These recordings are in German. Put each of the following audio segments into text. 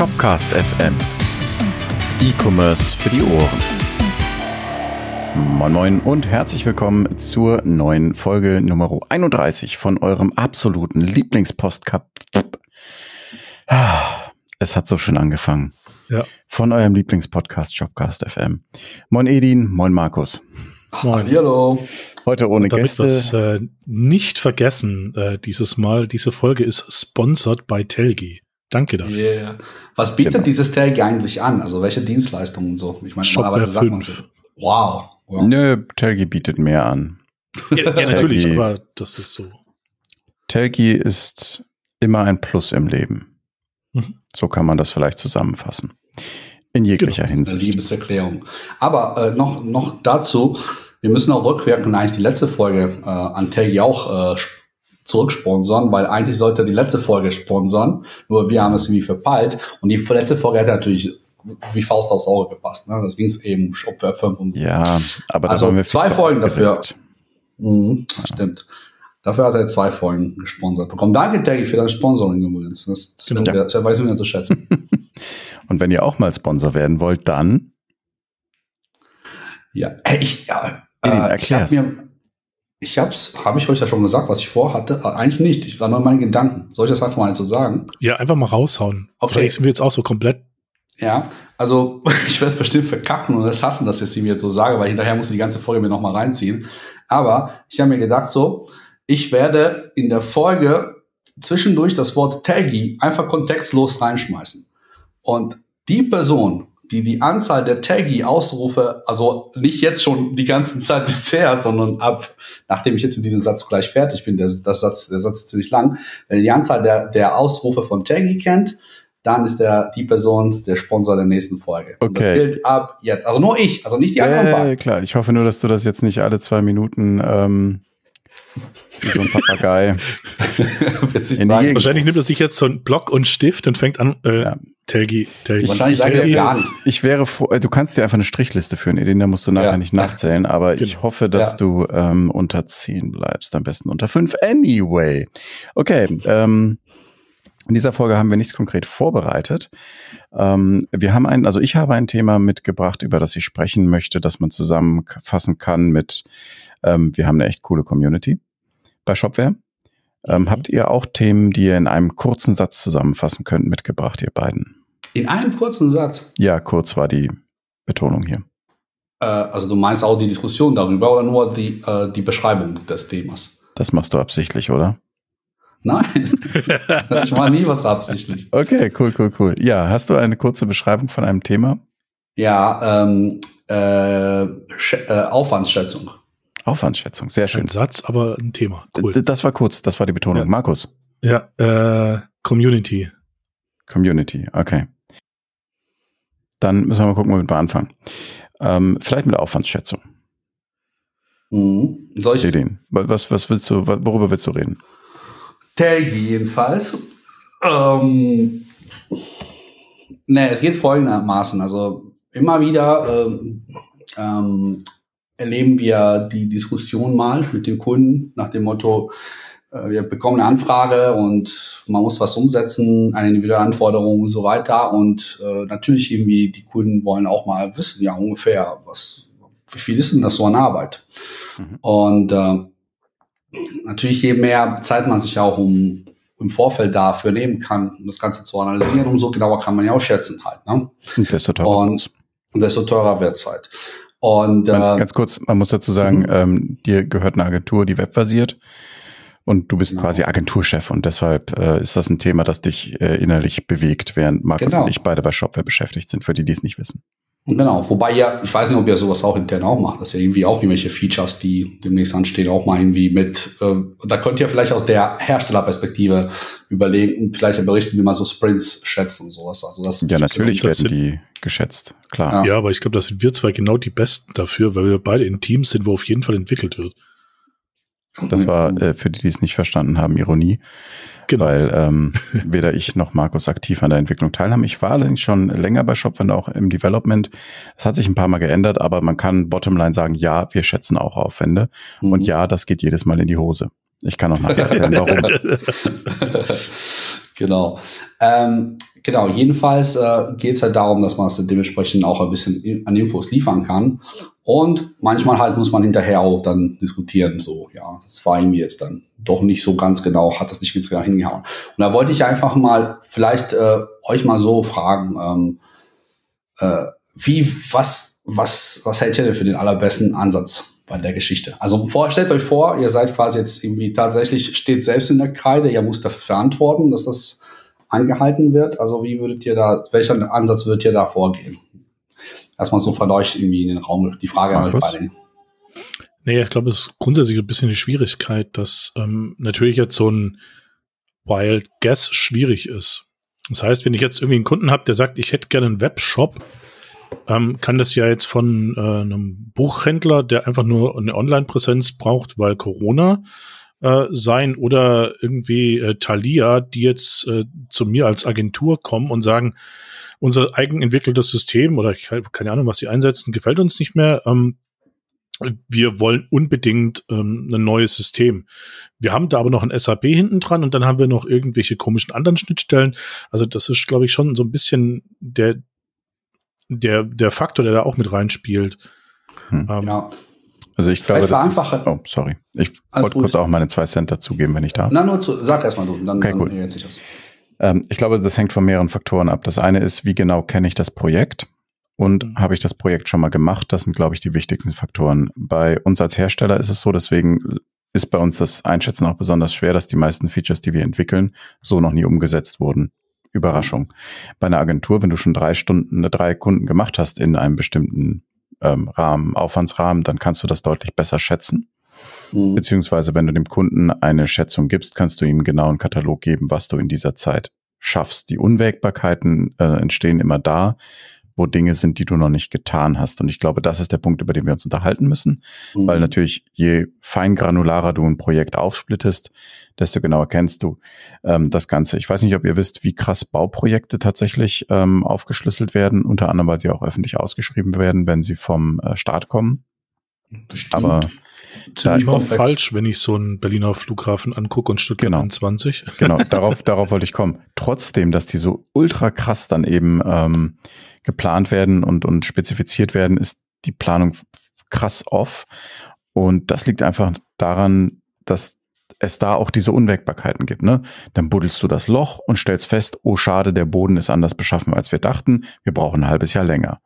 Shopcast FM. E-Commerce für die Ohren. Moin Moin und herzlich willkommen zur neuen Folge Nummer 31 von eurem absoluten Lieblingspostcup. Ah, es hat so schön angefangen. Ja. Von eurem Lieblingspodcast Shopcast FM. Moin Edin, moin Markus. Moin. Hallo. Heute ohne damit Gäste. wir's, äh, nicht vergessen äh, dieses Mal. Diese Folge ist sponsored by Telgi. Danke dafür. Yeah. Was bietet Genau. dieses Telgi eigentlich an? Also welche Dienstleistungen und so? Ich meine, Shopware normalerweise sagt man 5. so, Wow. wow. Nö, Telgi bietet mehr an. Ja, ja natürlich, Telgi. aber das ist so. Telgi ist immer ein Plus im Leben. Mhm. So kann man das vielleicht zusammenfassen. In jeglicher Eine Hinsicht. Liebeserklärung. Aber äh, noch, noch dazu, wir müssen auch rückwirkend eigentlich die letzte Folge äh, an Telgi auch äh, zurücksponsern, weil eigentlich sollte er die letzte Folge sponsern, nur wir haben es irgendwie verpeilt und die letzte Folge hätte natürlich wie Faust aufs Auge gepasst. Ne? Das ging es eben Shopware 5 und so. Ja, aber da Also waren wir zwei Folgen dafür. Mhm, Stimmt. Dafür hat er zwei Folgen gesponsert bekommen. Danke, Taggy, für dein Sponsoring übrigens. Das, das, Genau. das weiß ich mir zu schätzen. Und wenn ihr auch mal Sponsor werden wollt, dann ja, ich, ja, äh, ich mir, ich hab's, habe ich euch ja schon gesagt, was ich vorhatte? Eigentlich nicht. Ich war nur in meinen Gedanken. Soll ich das einfach mal so sagen? Ja, einfach mal raushauen. Okay. Vielleicht sind wir jetzt auch so komplett. Ja, also ich werde es bestimmt verkacken und das hassen, dass ich es ihm jetzt so sage, weil hinterher muss ich die ganze Folge mir nochmal reinziehen. Aber ich habe mir gedacht so, ich werde in der Folge zwischendurch das Wort Taggy einfach kontextlos reinschmeißen. Und die Person, die die Anzahl der Taggy-Ausrufe, also nicht jetzt schon die ganze Zeit bisher, sondern ab, nachdem ich jetzt mit diesem Satz gleich fertig bin, der, das Satz, der Satz ist ziemlich lang, wenn ihr die Anzahl der, der Ausrufe von Taggy kennt, dann ist der, die Person der Sponsor der nächsten Folge. Und das Okay. gilt ab jetzt. Also nur ich, also nicht die anderen äh, beiden. klar. Ich hoffe nur, dass du das jetzt nicht alle zwei Minuten ähm, wie so ein Papagei. Wahrscheinlich nimmt er sich jetzt so einen Block und Stift und fängt an, äh, Ja. Telgi, Telgi. Wahrscheinlich sagt er gar nicht. Ich wäre froh, äh, du kannst dir einfach eine Strichliste führen, Edin, da musst du nachher Ja. nicht nachzählen, aber ich Genau. hoffe, dass Ja. du ähm, unter 10 bleibst, am besten unter 5 anyway. Okay, ähm, in dieser Folge haben wir nichts konkret vorbereitet. Ähm, wir haben ein, also ich habe ein Thema mitgebracht, über das ich sprechen möchte, das man zusammenfassen kann mit, ähm, wir haben eine echt coole Community bei Shopware. Ähm, Mhm. Habt ihr auch Themen, die ihr in einem kurzen Satz zusammenfassen könnt, mitgebracht, ihr beiden? In einem kurzen Satz. Ja, kurz war die Betonung hier. Äh, also du meinst auch die Diskussion darüber oder nur die, äh, die Beschreibung des Themas? Das machst du absichtlich, oder? Nein, ich mache nie was absichtlich. Okay, cool, cool, cool. Ja, hast du eine kurze Beschreibung von einem Thema? Ja, ähm, äh, äh, Aufwandsschätzung. Aufwandsschätzung, sehr schön. Ein Satz, aber ein Thema. Cool. Das war kurz, das war die Betonung. Ja. Markus, Ja, äh, Community. Community, okay. Dann müssen wir mal gucken, womit wir anfangen. Ähm, vielleicht mit der Aufwandsschätzung. Mhm. Soll ich Ideen. Was, was willst du, worüber willst du reden? Telgi jedenfalls. Ähm, ne, es geht folgendermaßen. Also immer wieder ähm, ähm, erleben wir die Diskussion mal mit den Kunden nach dem Motto, äh, wir bekommen eine Anfrage und man muss was umsetzen, eine individuelle Anforderung und so weiter. Und äh, natürlich irgendwie die Kunden wollen auch mal wissen, ja ungefähr, was, wie viel ist denn das so an Arbeit? Mhm. Und äh, natürlich, je mehr Zeit man sich auch um im Vorfeld dafür nehmen kann, um das Ganze zu analysieren, umso genauer kann man ja auch schätzen halt. Ne? Und desto teurer Und- wird's. Und desto teurer wird's halt. Und Man, äh, ganz kurz, man muss dazu sagen, Mhm. ähm, dir gehört eine Agentur, die webbasiert. Und du bist Genau. quasi Agenturchef und deshalb äh, ist das ein Thema, das dich äh, innerlich bewegt, während Markus Genau. und ich beide bei Shopware beschäftigt sind, für die, die es nicht wissen. Genau, wobei ja, ich weiß nicht, ob ihr sowas auch intern auch macht, dass ihr irgendwie auch irgendwelche Features, die demnächst anstehen, auch mal irgendwie mit, äh, da könnt ihr vielleicht aus der Herstellerperspektive überlegen und vielleicht berichten, wie man so Sprints schätzt und sowas. Also das Ja, natürlich das werden sind- die geschätzt, klar. Ja, aber ich glaube, da sind wir zwei genau die Besten dafür, weil wir beide in Teams sind, wo auf jeden Fall entwickelt wird. Das war äh, für die, die es nicht verstanden haben, Ironie, Genau. weil ähm, weder ich noch Markus aktiv an der Entwicklung teilhaben. Ich war allerdings schon länger bei Shopware auch im Development. Es hat sich ein paar Mal geändert, aber man kann bottomline sagen, ja, wir schätzen auch Aufwände. Mhm. Und ja, das geht jedes Mal in die Hose. Ich kann auch nachher erzählen, warum. genau. Ähm, Genau, jedenfalls äh, geht es halt darum, dass man es dementsprechend auch ein bisschen an Infos liefern kann. Und manchmal halt muss man hinterher auch dann diskutieren, so, ja, das war ihm jetzt dann doch nicht so ganz genau, hat das nicht ganz genau hingehauen. Und da wollte ich einfach mal vielleicht äh, euch mal so fragen, ähm, äh, wie, was, was, was hält ihr denn für den allerbesten Ansatz bei der Geschichte? Also vor, stellt euch vor, ihr seid quasi jetzt irgendwie tatsächlich, steht selbst in der Kreide, ihr müsst dafür verantworten, dass das angehalten wird. Also wie würdet ihr da, welcher Ansatz würdet ihr da vorgehen? Erstmal so verleuchtet irgendwie in den Raum die Frage an euch beide. Nee, ich glaube, es ist grundsätzlich ein bisschen die Schwierigkeit, dass ähm, natürlich jetzt so ein Wild Guess schwierig ist. Das heißt, wenn ich jetzt irgendwie einen Kunden habe, der sagt, ich hätte gerne einen Webshop, ähm, kann das ja jetzt von äh, einem Buchhändler, der einfach nur eine Online-Präsenz braucht, weil Corona äh, sein oder irgendwie äh, Thalia, die jetzt äh, zu mir als Agentur kommen und sagen, unser eigenentwickeltes System oder ich keine Ahnung, was sie einsetzen, gefällt uns nicht mehr. Ähm, wir wollen unbedingt ähm, ein neues System. Wir haben da aber noch ein SAP hinten dran und dann haben wir noch irgendwelche komischen anderen Schnittstellen. Also das ist, glaube ich, schon so ein bisschen der, der, der Faktor, der da auch mit reinspielt. Hm. Ähm, ja. Also ich glaube, das ist, oh, sorry. Ich wollte kurz auch meine zwei Cent dazugeben, wenn ich darf. Na, nur zu, sag erstmal du, dann, okay, dann cool. ich das. Ähm, ich glaube, das hängt von mehreren Faktoren ab. Das eine ist, wie genau kenne ich das Projekt und mhm. habe ich das Projekt schon mal gemacht? Das sind, glaube ich, die wichtigsten Faktoren. Bei uns als Hersteller ist es so, deswegen ist bei uns das Einschätzen auch besonders schwer, dass die meisten Features, die wir entwickeln, so noch nie umgesetzt wurden. Überraschung. Bei einer Agentur, wenn du schon drei Stunden, drei Kunden gemacht hast in einem bestimmten ähm, Rahmen, Aufwandsrahmen, dann kannst du das deutlich besser schätzen. Mhm. Beziehungsweise, wenn du dem Kunden eine Schätzung gibst, kannst du ihm genau einen Katalog geben, was du in dieser Zeit schaffst. Die Unwägbarkeiten äh, entstehen immer da, wo Dinge sind, die du noch nicht getan hast. Und ich glaube, das ist der Punkt, über den wir uns unterhalten müssen, mhm. weil natürlich je feingranularer du ein Projekt aufsplittest, desto genauer kennst du ähm, das Ganze. Ich weiß nicht, ob ihr wisst, wie krass Bauprojekte tatsächlich ähm, aufgeschlüsselt werden, unter anderem, weil sie auch öffentlich ausgeschrieben werden, wenn sie vom äh, Staat kommen. Bestimmt. Aber Da falsch, wenn ich so einen Berliner Flughafen angucke und Stuttgart genau. 20. Genau, darauf, darauf wollte ich kommen. Trotzdem, dass die so ultra krass dann eben ähm, geplant werden und, und spezifiziert werden, ist die Planung krass off. Und das liegt einfach daran, dass es da auch diese Unwägbarkeiten gibt. Ne? Dann buddelst du das Loch und stellst fest, oh schade, der Boden ist anders beschaffen, als wir dachten. Wir brauchen ein halbes Jahr länger.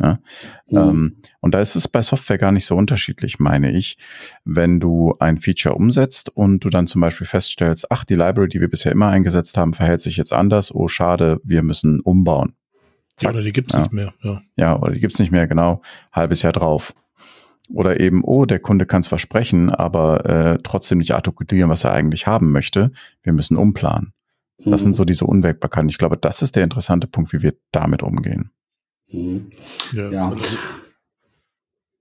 Ja? Mhm. Ähm, und da ist es bei Software gar nicht so unterschiedlich, meine ich. Wenn du ein Feature umsetzt und du dann zum Beispiel feststellst, ach, die Library, die wir bisher immer eingesetzt haben, verhält sich jetzt anders. Oh, schade, wir müssen umbauen. Zack. Oder die gibt's ja. nicht mehr. Ja. ja, oder die gibt's nicht mehr, genau. Halbes Jahr drauf. Oder eben, oh, der Kunde kann es versprechen, aber äh, trotzdem nicht artikulieren, was er eigentlich haben möchte. Wir müssen umplanen. Mhm. Das sind mhm. so diese Unwägbarkeiten. Ich glaube, das ist der interessante Punkt, wie wir damit umgehen. Mhm. Ja. ja. Also,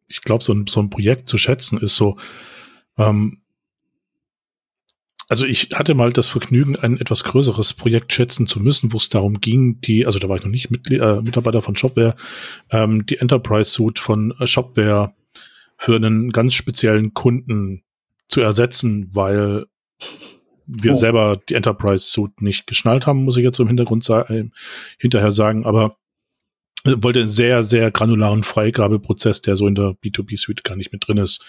ich glaube, so ein, so ein Projekt zu schätzen ist so, ähm, also ich hatte mal das Vergnügen, ein etwas größeres Projekt schätzen zu müssen, wo es darum ging, die, also da war ich noch nicht Mitglied, äh, Mitarbeiter von Shopware, ähm, die Enterprise Suite von äh, Shopware für einen ganz speziellen Kunden zu ersetzen, weil wir oh. selber die Enterprise Suite nicht geschnallt haben, muss ich jetzt so im Hintergrund sa äh, hinterher sagen, aber wollte einen sehr, sehr granularen Freigabeprozess, der so in der B2B-Suite gar nicht mit drin ist.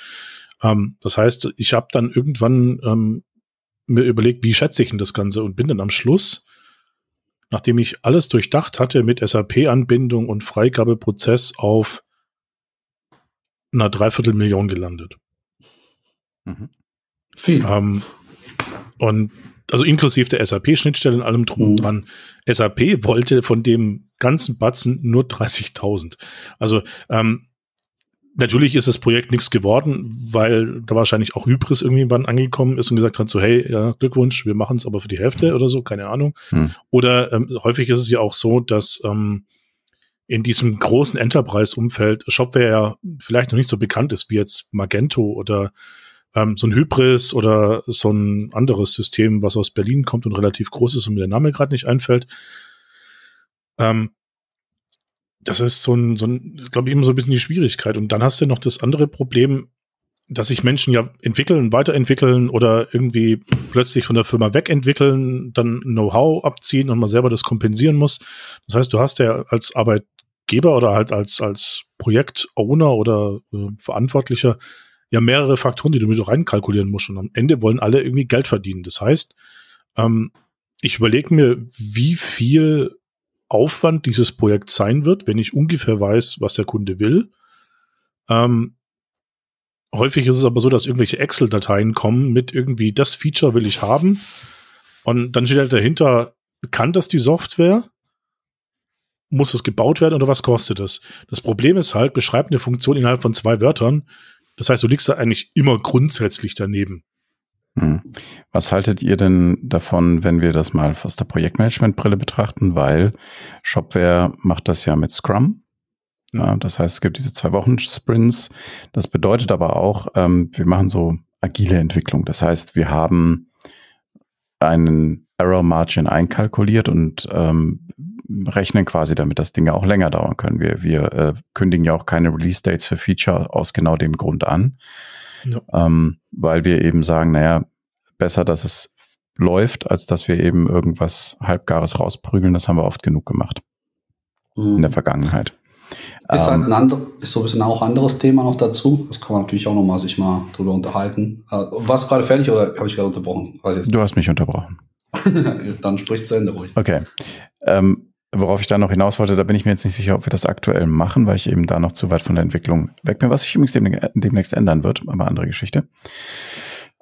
Ähm, das heißt, ich habe dann irgendwann ähm, mir überlegt, wie schätze ich denn das Ganze und bin dann am Schluss, nachdem ich alles durchdacht hatte mit SAP-Anbindung und Freigabeprozess auf einer Dreiviertelmillion gelandet. Mhm. Viel. Ähm, und also inklusive der SAP-Schnittstelle und allem drum und mhm. dran. SAP wollte von dem ganzen Batzen nur 30.000. Also ähm, natürlich ist das Projekt nichts geworden, weil da wahrscheinlich auch Hybris irgendwann angekommen ist und gesagt hat, so hey, ja, Glückwunsch, wir machen es aber für die Hälfte oder so, keine Ahnung. Hm. Oder ähm, häufig ist es ja auch so, dass ähm, in diesem großen Enterprise-Umfeld Shopware ja vielleicht noch nicht so bekannt ist wie jetzt Magento oder ähm, so ein Hybris oder so ein anderes System, was aus Berlin kommt und relativ groß ist und mir der Name gerade nicht einfällt. Ähm, das ist so ein, so ein glaube ich, immer so ein bisschen die Schwierigkeit. Und dann hast du noch das andere Problem, dass sich Menschen ja entwickeln, weiterentwickeln oder irgendwie plötzlich von der Firma wegentwickeln, dann Know-how abziehen und man selber das kompensieren muss. Das heißt, du hast ja als Arbeitgeber oder halt als, als Projektowner oder äh, Verantwortlicher ja mehrere Faktoren, die du mit reinkalkulieren musst. Und am Ende wollen alle irgendwie Geld verdienen. Das heißt, ähm, ich überlege mir, wie viel Aufwand dieses Projekt sein wird, wenn ich ungefähr weiß, was der Kunde will. Ähm, häufig ist es aber so, dass irgendwelche Excel-Dateien kommen mit irgendwie, das Feature will ich haben. Und dann steht halt dahinter, kann das die Software? Muss das gebaut werden oder was kostet das? Das Problem ist halt, beschreibt eine Funktion innerhalb von zwei Wörtern. Das heißt, du liegst da eigentlich immer grundsätzlich daneben. Hm. Was haltet ihr denn davon, wenn wir das mal aus der Projektmanagement-Brille betrachten? Weil Shopware macht das ja mit Scrum. Ja, das heißt, es gibt diese zwei Wochen Sprints. Das bedeutet aber auch, ähm, wir machen so agile Entwicklung. Das heißt, wir haben einen Error Margin einkalkuliert und ähm, rechnen quasi damit, dass Dinge auch länger dauern können. Wir, wir äh, kündigen ja auch keine Release Dates für Feature aus genau dem Grund an, ja. ähm, weil wir eben sagen, naja, besser, dass es läuft, als dass wir eben irgendwas Halbgares rausprügeln. Das haben wir oft genug gemacht mhm. in der Vergangenheit. Ist halt ein andere, ist so ein bisschen auch ein anderes Thema noch dazu. Das kann man natürlich auch nochmal sich mal drüber unterhalten. Äh, warst du gerade fertig oder habe ich gerade unterbrochen? Du hast mich unterbrochen. Dann sprich zu Ende ruhig. Okay. Ähm, worauf ich da noch hinaus wollte, da bin ich mir jetzt nicht sicher, ob wir das aktuell machen, weil ich eben da noch zu weit von der Entwicklung weg bin, was sich übrigens demnächst ändern wird, aber andere Geschichte.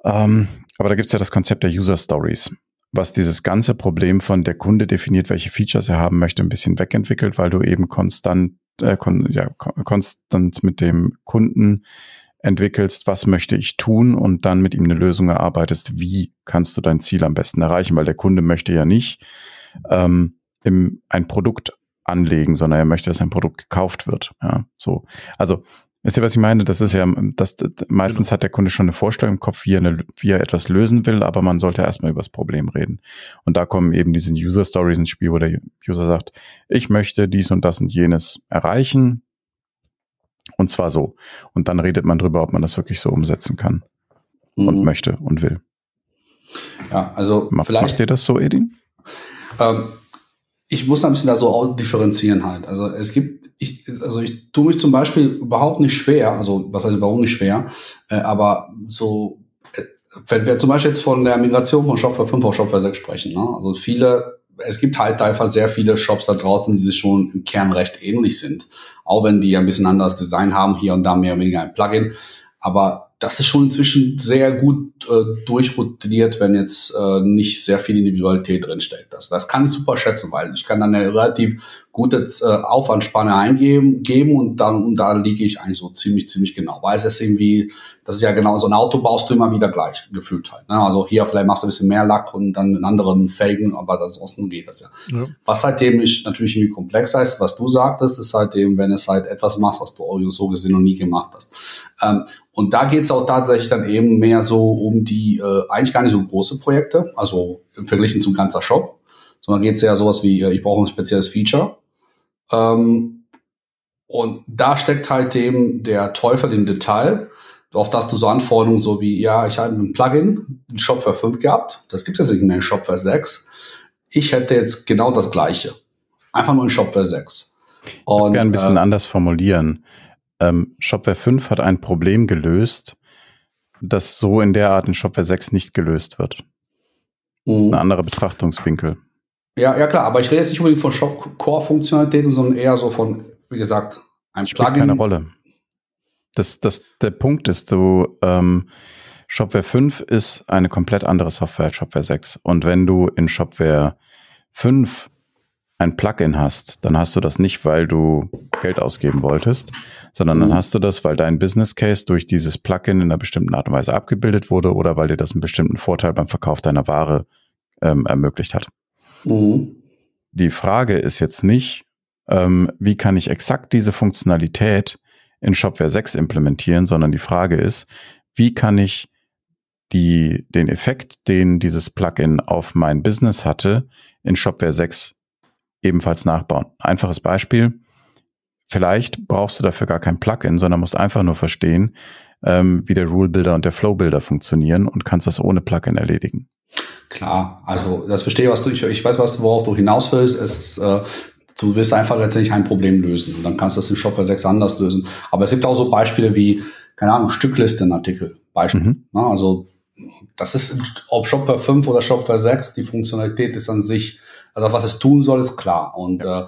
Ähm, aber da gibt es ja das Konzept der User Stories was dieses ganze Problem von der Kunde definiert, welche Features er haben möchte, ein bisschen wegentwickelt, weil du eben konstant äh, kon ja, konstant mit dem Kunden entwickelst, was möchte ich tun und dann mit ihm eine Lösung erarbeitest, wie kannst du dein Ziel am besten erreichen, weil der Kunde möchte ja nicht ähm, im, ein Produkt anlegen, sondern er möchte, dass ein Produkt gekauft wird. Ja, so. Also Wisst ihr, was ich meine? Das ist ja, das, das meistens hat der Kunde schon eine Vorstellung im Kopf, wie er, eine, wie er etwas lösen will, aber man sollte erstmal über das Problem reden. Und da kommen eben diese User Stories ins Spiel, wo der User sagt, ich möchte dies und das und jenes erreichen. Und zwar so. Und dann redet man drüber, ob man das wirklich so umsetzen kann mhm. und möchte und will. Ja, also Mach, vielleicht. Macht ihr das so, Edin? Ähm, ich muss ein bisschen da so differenzieren halt. Also es gibt ich, also ich tue mich zum Beispiel überhaupt nicht schwer, also was heißt überhaupt nicht schwer, äh, aber so, äh, wenn wir zum Beispiel jetzt von der Migration von Shopware 5 auf Shopware 6 sprechen, ne? also viele, es gibt halt einfach sehr viele Shops da draußen, die sich schon im Kern recht ähnlich sind, auch wenn die ein bisschen anderes Design haben, hier und da mehr oder weniger ein Plugin, aber das ist schon inzwischen sehr gut äh, durchroutiniert, wenn jetzt äh, nicht sehr viel Individualität drinsteckt. Das, das kann ich super schätzen, weil ich kann dann eine relativ gute äh, Aufwandspanne eingeben geben und dann und da liege ich eigentlich so ziemlich, ziemlich genau. Weil es ist irgendwie, das ist ja genau so ein Auto baust du immer wieder gleich, gefühlt halt. Ne? Also hier vielleicht machst du ein bisschen mehr Lack und dann in anderen Felgen, aber ansonsten geht das ja. ja. Was seitdem ist natürlich irgendwie komplex heißt, was du sagtest, ist seitdem, wenn es halt etwas machst, was du so gesehen noch nie gemacht hast. Ähm, und da geht es auch tatsächlich dann eben mehr so um die äh, eigentlich gar nicht so große Projekte, also im Verglichen zum ganzer Shop, sondern geht es ja sowas wie, äh, ich brauche ein spezielles Feature ähm, und da steckt halt eben der Teufel im Detail, auf das du so Anforderungen so wie, ja, ich habe ein Plugin, ein Shopware 5 gehabt, das gibt es jetzt nicht mehr in Shopware 6. Ich hätte jetzt genau das gleiche. Einfach nur in Shopware 6. Und, ich würde gerne ein bisschen äh, anders formulieren. Ähm, Shopware 5 hat ein Problem gelöst, das so in der Art in Shopware 6 nicht gelöst wird. Das ist ein mhm. anderer Betrachtungswinkel. Ja, ja klar, aber ich rede jetzt nicht unbedingt von Shop-Core-Funktionalitäten, sondern eher so von, wie gesagt, einem Spielt Plugin. keine Rolle. Das, das, der Punkt ist, du, ähm, Shopware 5 ist eine komplett andere Software als Shopware 6. Und wenn du in Shopware 5 ein Plugin hast, dann hast du das nicht, weil du Geld ausgeben wolltest, sondern dann mhm. hast du das, weil dein Business Case durch dieses Plugin in einer bestimmten Art und Weise abgebildet wurde oder weil dir das einen bestimmten Vorteil beim Verkauf deiner Ware ähm, ermöglicht hat. Mhm. Die Frage ist jetzt nicht, ähm, wie kann ich exakt diese Funktionalität in Shopware 6 implementieren, sondern die Frage ist, wie kann ich die, den Effekt, den dieses Plugin auf mein Business hatte, in Shopware 6 ebenfalls nachbauen. Einfaches Beispiel. Vielleicht brauchst du dafür gar kein Plugin, sondern musst einfach nur verstehen, ähm, wie der Rule Builder und der Flow Builder funktionieren und kannst das ohne Plugin erledigen. Klar, also das verstehe, was du, ich, ich weiß, was, worauf du hinaus willst. Es, äh, du wirst einfach letztendlich ein Problem lösen und dann kannst du das in Shopware 6 anders lösen. Aber es gibt auch so Beispiele wie, keine Ahnung, Stücklistenartikel. Beispiel. Mhm. Na, also das ist, ob Shopware 5 oder Shopware 6, die Funktionalität ist an sich, also was es tun soll, ist klar. Und, äh,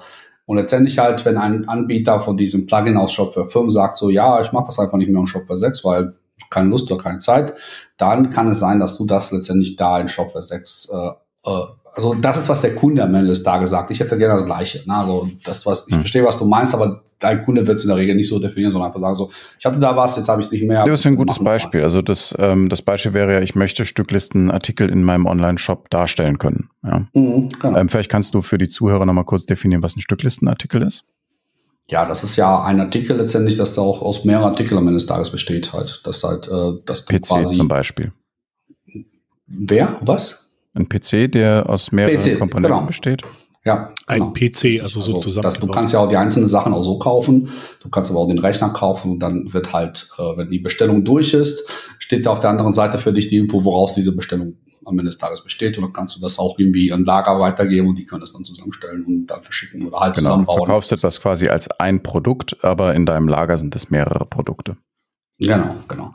und letztendlich halt, wenn ein Anbieter von diesem Plugin aus Shopware 5 sagt so, ja, ich mache das einfach nicht mehr in Shopware 6, weil keine Lust oder keine Zeit, dann kann es sein, dass du das letztendlich da in Shopware 6 äh, äh, also das ist, was der Kunde am Ende des Tages sagt. Ich hätte gerne das Gleiche. Ne? Also das, was ich hm. verstehe, was du meinst, aber dein Kunde wird es in der Regel nicht so definieren, sondern einfach sagen so, ich hatte da was, jetzt habe ich es nicht mehr. Das ist ein gutes Beispiel. Also das, ähm, das Beispiel wäre ja, ich möchte Stücklistenartikel in meinem Online-Shop darstellen können. Ja. Mhm, genau. ähm, vielleicht kannst du für die Zuhörer nochmal kurz definieren, was ein Stücklistenartikel ist. Ja, das ist ja ein Artikel letztendlich, das da auch aus mehreren Artikeln am Ende des Tages besteht halt. Das halt, äh, dass du PC quasi zum Beispiel. Wer? Was? Ein PC, der aus mehreren PC, Komponenten genau. besteht? Ja, genau. ein PC, also so also, zusammen. Das, du kannst ja auch die einzelnen Sachen auch so kaufen. Du kannst aber auch den Rechner kaufen und dann wird halt, äh, wenn die Bestellung durch ist, steht da auf der anderen Seite für dich die Info, woraus diese Bestellung am Ende des Tages besteht. Und dann kannst du das auch irgendwie an Lager weitergeben und die können das dann zusammenstellen und dann verschicken oder halt genau, zusammenbauen. Du verkaufst etwas quasi als ein Produkt, aber in deinem Lager sind es mehrere Produkte. Genau, genau.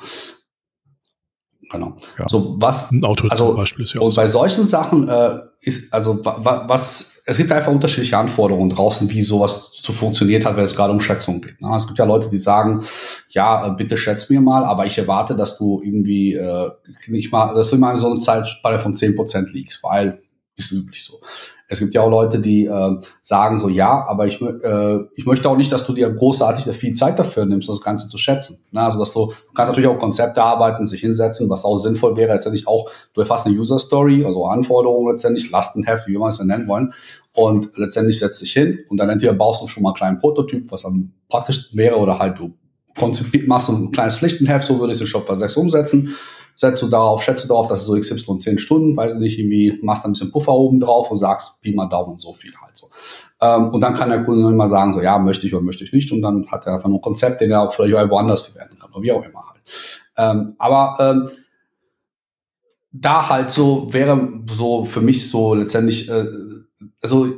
Genau. Ja. So was. Ein Auto also, zum Beispiel ist ja Und bei solchen Sachen äh, ist, also wa, was, es gibt einfach unterschiedliche Anforderungen draußen, wie sowas zu funktioniert hat, wenn es gerade um Schätzungen geht. Ne? Es gibt ja Leute, die sagen, ja, äh, bitte schätz mir mal, aber ich erwarte, dass du irgendwie äh, nicht mal, dass du immer in so einer Zeitspanne von zehn Prozent liegst, weil ist üblich so. Es gibt ja auch Leute, die äh, sagen so, ja, aber ich, äh, ich möchte auch nicht, dass du dir großartig viel Zeit dafür nimmst, das Ganze zu schätzen. Na, also dass du, du kannst natürlich auch Konzepte arbeiten, sich hinsetzen, was auch sinnvoll wäre, letztendlich auch, du erfasst eine User Story, also Anforderungen letztendlich, Lastenheft, wie wir es nennen wollen, und letztendlich setzt dich hin und dann entweder baust du schon mal einen kleinen Prototyp, was am praktischsten wäre, oder halt du konzipiert, machst ein kleines Pflichtenheft, so würde ich es in Shopware 6 umsetzen setzt du darauf, schätzt du darauf, dass es so XY 10 Stunden, weiß ich nicht, irgendwie machst da ein bisschen Puffer oben drauf und sagst, Pi mal Daumen so viel halt so. Ähm, und dann kann der Kunde immer sagen, so, ja, möchte ich oder möchte ich nicht. Und dann hat er einfach nur ein Konzept, den er vielleicht auch woanders verwerten kann oder wie auch immer halt. Ähm, aber ähm, da halt so wäre so für mich so letztendlich, äh, also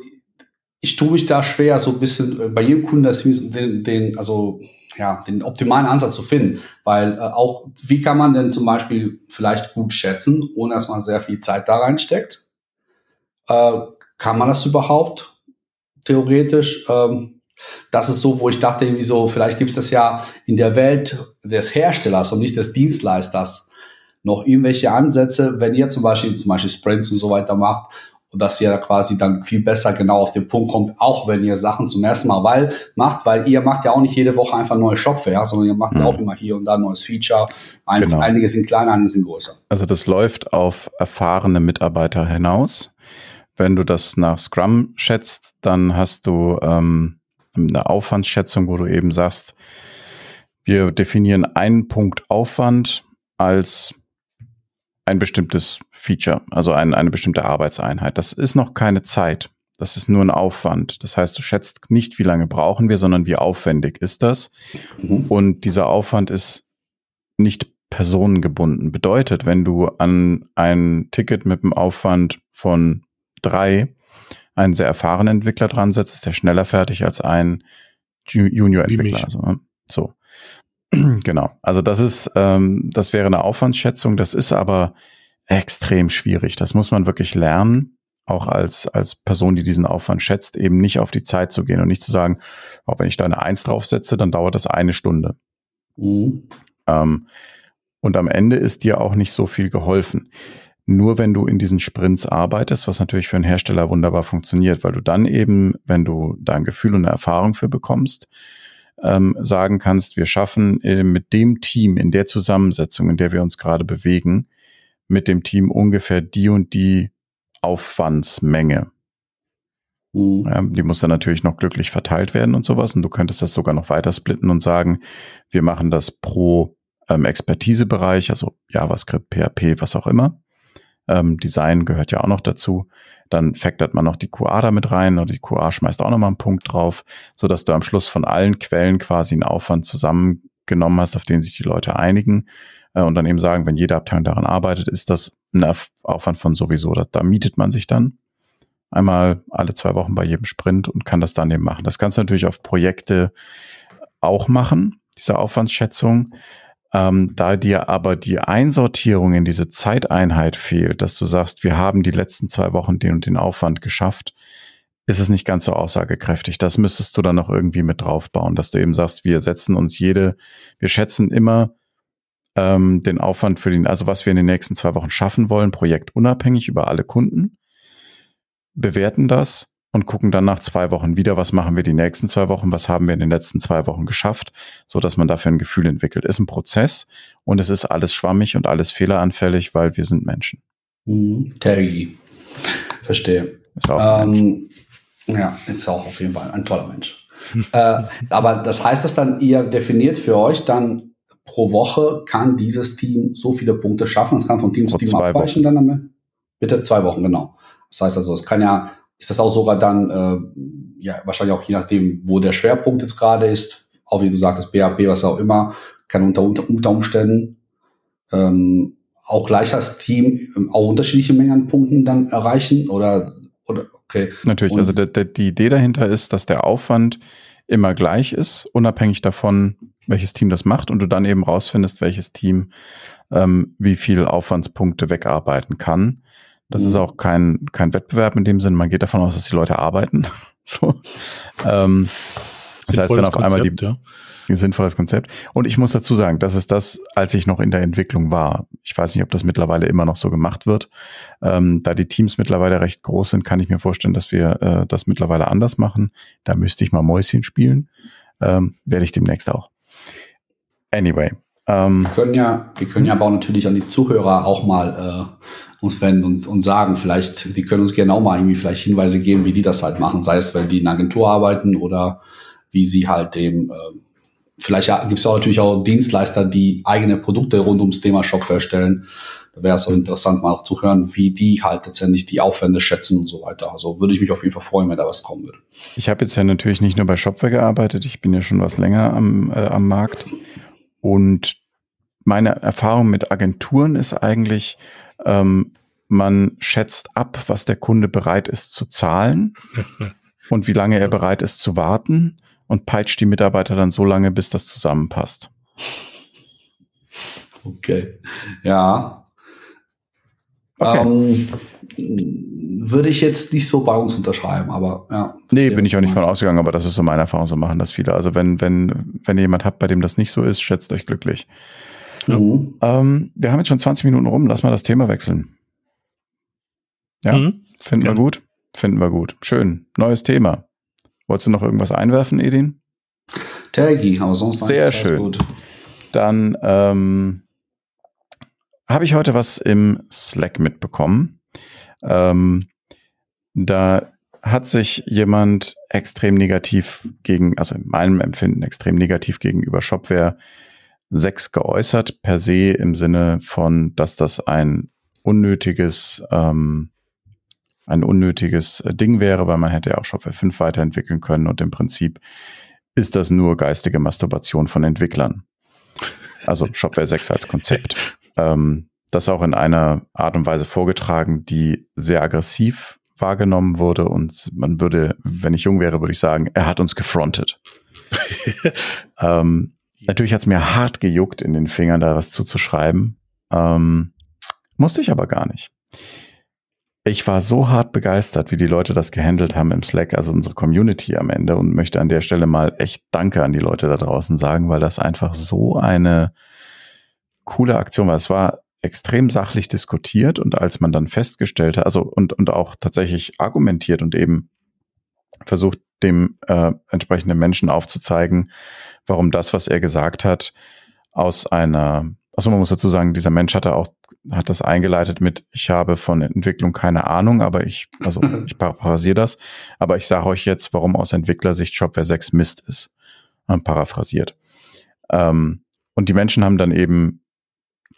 ich tue mich da schwer, so ein bisschen äh, bei jedem Kunden das, den, den, also ja, den optimalen Ansatz zu finden. Weil äh, auch, wie kann man denn zum Beispiel vielleicht gut schätzen, ohne dass man sehr viel Zeit da reinsteckt? Äh, kann man das überhaupt theoretisch? Ähm, das ist so, wo ich dachte, irgendwie so, vielleicht gibt es das ja in der Welt des Herstellers und nicht des Dienstleisters noch irgendwelche Ansätze, wenn ihr zum Beispiel, zum Beispiel Sprints und so weiter macht und dass ihr quasi dann viel besser genau auf den Punkt kommt, auch wenn ihr Sachen zum ersten Mal weil, macht, weil ihr macht ja auch nicht jede Woche einfach neue Shopware, sondern ihr macht mhm. auch immer hier und da ein neues Feature. Ein, genau. Einige sind kleiner, einige sind größer. Also das läuft auf erfahrene Mitarbeiter hinaus. Wenn du das nach Scrum schätzt, dann hast du ähm, eine Aufwandsschätzung, wo du eben sagst, wir definieren einen Punkt Aufwand als ein bestimmtes Feature, also ein, eine bestimmte Arbeitseinheit. Das ist noch keine Zeit. Das ist nur ein Aufwand. Das heißt, du schätzt nicht, wie lange brauchen wir, sondern wie aufwendig ist das. Mhm. Und dieser Aufwand ist nicht personengebunden. Bedeutet, wenn du an ein Ticket mit einem Aufwand von drei einen sehr erfahrenen Entwickler dran setzt, ist der schneller fertig als ein Junior-Entwickler. Also, ne? so. Genau. Also das ist, ähm, das wäre eine Aufwandsschätzung. Das ist aber extrem schwierig. Das muss man wirklich lernen, auch als, als Person, die diesen Aufwand schätzt, eben nicht auf die Zeit zu gehen und nicht zu sagen, auch wenn ich da eine Eins draufsetze, dann dauert das eine Stunde. Mhm. Ähm, und am Ende ist dir auch nicht so viel geholfen. Nur wenn du in diesen Sprints arbeitest, was natürlich für einen Hersteller wunderbar funktioniert, weil du dann eben, wenn du da ein Gefühl und eine Erfahrung für bekommst, ähm, sagen kannst, wir schaffen äh, mit dem Team, in der Zusammensetzung, in der wir uns gerade bewegen, mit dem Team ungefähr die und die Aufwandsmenge. Mhm. Ja, die muss dann natürlich noch glücklich verteilt werden und sowas. Und du könntest das sogar noch weiter splitten und sagen, wir machen das pro ähm, Expertisebereich, also JavaScript, PHP, was auch immer. Ähm, Design gehört ja auch noch dazu. Dann factort man noch die QA da mit rein oder die QA schmeißt auch nochmal einen Punkt drauf, so dass du am Schluss von allen Quellen quasi einen Aufwand zusammen genommen hast, auf den sich die Leute einigen äh, und dann eben sagen, wenn jede Abteilung daran arbeitet, ist das ein Aufwand von sowieso. Da, da mietet man sich dann einmal alle zwei Wochen bei jedem Sprint und kann das dann eben machen. Das kannst du natürlich auf Projekte auch machen, diese Aufwandsschätzung. Ähm, da dir aber die Einsortierung in diese Zeiteinheit fehlt, dass du sagst, wir haben die letzten zwei Wochen den und den Aufwand geschafft, ist es nicht ganz so aussagekräftig. Das müsstest du dann noch irgendwie mit draufbauen, dass du eben sagst, wir setzen uns jede, wir schätzen immer ähm, den Aufwand für den, also was wir in den nächsten zwei Wochen schaffen wollen, projektunabhängig über alle Kunden, bewerten das und gucken dann nach zwei Wochen wieder, was machen wir die nächsten zwei Wochen, was haben wir in den letzten zwei Wochen geschafft, so dass man dafür ein Gefühl entwickelt. Ist ein Prozess und es ist alles schwammig und alles fehleranfällig, weil wir sind Menschen. Mhm. Tergi. Verstehe. Ist auch ähm, ja, ist auch auf jeden Fall ein toller Mensch. äh, aber das heißt das dann, ihr definiert für euch dann pro Woche kann dieses Team so viele Punkte schaffen. Es kann von Team zu Team abweichen Wochen. dann. Bitte zwei Wochen, genau. Das heißt also, es kann ja ist das auch sogar dann, äh, ja, wahrscheinlich auch je nachdem, wo der Schwerpunkt jetzt gerade ist, auch wie du sagtest, BAP, was auch immer, kann unter, unter, unter Umständen ähm, auch gleich als Team ähm, auch unterschiedliche Mengen an Punkten dann erreichen oder, oder okay. Natürlich, Und, also der, der, die Idee dahinter ist, dass der Aufwand immer gleich ist, unabhängig davon, welches Team das macht und du dann eben rausfindest, welches Team ähm, wie viel Aufwandspunkte wegarbeiten kann. Das mhm. ist auch kein, kein Wettbewerb in dem Sinn. Man geht davon aus, dass die Leute arbeiten. so. Ähm, das heißt, wenn auf einmal die, ja. ein sinnvolles Konzept. Und ich muss dazu sagen, das ist das, als ich noch in der Entwicklung war. Ich weiß nicht, ob das mittlerweile immer noch so gemacht wird. Ähm, da die Teams mittlerweile recht groß sind, kann ich mir vorstellen, dass wir äh, das mittlerweile anders machen. Da müsste ich mal Mäuschen spielen. Ähm, werde ich demnächst auch. Anyway. Ähm, wir können ja, wir können ja aber auch natürlich an die Zuhörer auch mal äh, uns wenden und, und sagen, vielleicht, sie können uns genau mal irgendwie vielleicht Hinweise geben, wie die das halt machen, sei es, weil die in Agentur arbeiten oder wie sie halt dem, äh, vielleicht gibt es auch natürlich auch Dienstleister, die eigene Produkte rund ums Thema Shop erstellen. Da wäre es auch interessant, mal auch zu hören, wie die halt letztendlich die Aufwände schätzen und so weiter. Also würde ich mich auf jeden Fall freuen, wenn da was kommen würde. Ich habe jetzt ja natürlich nicht nur bei Shopware gearbeitet, ich bin ja schon was länger am, äh, am Markt. Und meine Erfahrung mit Agenturen ist eigentlich, ähm, man schätzt ab, was der Kunde bereit ist zu zahlen und wie lange er bereit ist zu warten und peitscht die Mitarbeiter dann so lange, bis das zusammenpasst. Okay. Ja. Okay. Ähm, würde ich jetzt nicht so bei uns unterschreiben, aber ja. Nee, bin ich auch nicht von ausgegangen, aber das ist so meine Erfahrung, so machen das viele. Also wenn, wenn, wenn ihr jemand habt, bei dem das nicht so ist, schätzt euch glücklich. Ja. Mhm. Ähm, wir haben jetzt schon 20 Minuten rum. Lass mal das Thema wechseln. Ja, mhm. finden Gerne. wir gut. Finden wir gut. Schön. Neues Thema. Wolltest du noch irgendwas einwerfen, Edin? Taggy, aber sonst Sehr schön. Gut. Dann ähm, habe ich heute was im Slack mitbekommen. Ähm, da hat sich jemand extrem negativ gegen, also in meinem Empfinden extrem negativ gegenüber Shopware 6 geäußert, per se im Sinne von, dass das ein unnötiges, ähm, ein unnötiges äh, Ding wäre, weil man hätte ja auch Shopware 5 weiterentwickeln können und im Prinzip ist das nur geistige Masturbation von Entwicklern. Also Shopware 6 als Konzept. ähm, das auch in einer Art und Weise vorgetragen, die sehr aggressiv wahrgenommen wurde und man würde, wenn ich jung wäre, würde ich sagen, er hat uns gefrontet. ähm, Natürlich hat es mir hart gejuckt, in den Fingern da was zuzuschreiben. Ähm, musste ich aber gar nicht. Ich war so hart begeistert, wie die Leute das gehandelt haben im Slack, also unsere Community am Ende und möchte an der Stelle mal echt Danke an die Leute da draußen sagen, weil das einfach so eine coole Aktion war. Es war extrem sachlich diskutiert und als man dann festgestellt hat, also und, und auch tatsächlich argumentiert und eben versucht, dem äh, entsprechenden Menschen aufzuzeigen, warum das, was er gesagt hat, aus einer, also man muss dazu sagen, dieser Mensch hatte auch, hat das eingeleitet mit, ich habe von Entwicklung keine Ahnung, aber ich, also ich paraphrasiere das, aber ich sage euch jetzt, warum aus Entwicklersicht Shopware 6 Mist ist. Paraphrasiert. Ähm, und die Menschen haben dann eben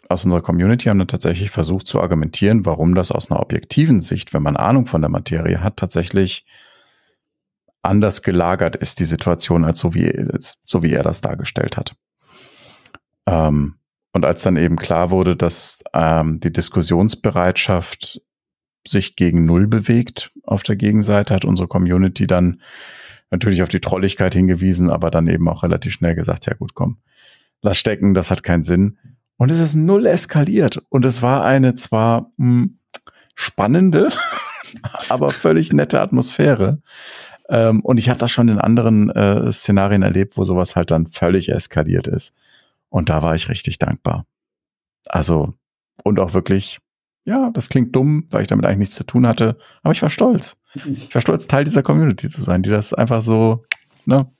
aus unserer Community haben dann tatsächlich versucht zu argumentieren, warum das aus einer objektiven Sicht, wenn man Ahnung von der Materie hat, tatsächlich anders gelagert ist, die Situation, als so wie, so wie er das dargestellt hat. Ähm, und als dann eben klar wurde, dass ähm, die Diskussionsbereitschaft sich gegen Null bewegt auf der Gegenseite, hat unsere Community dann natürlich auf die Trolligkeit hingewiesen, aber dann eben auch relativ schnell gesagt, ja gut, komm, lass stecken, das hat keinen Sinn. Und es ist null eskaliert. Und es war eine zwar mh, hm, spannende, aber völlig nette Atmosphäre. Ähm, und ich hatte das schon in anderen äh, Szenarien erlebt, wo sowas halt dann völlig eskaliert ist. Und da war ich richtig dankbar. Also, und auch wirklich, ja, das klingt dumm, weil ich damit eigentlich nichts zu tun hatte, aber ich war stolz. Ich war stolz, Teil dieser Community zu sein, die das einfach so, ne,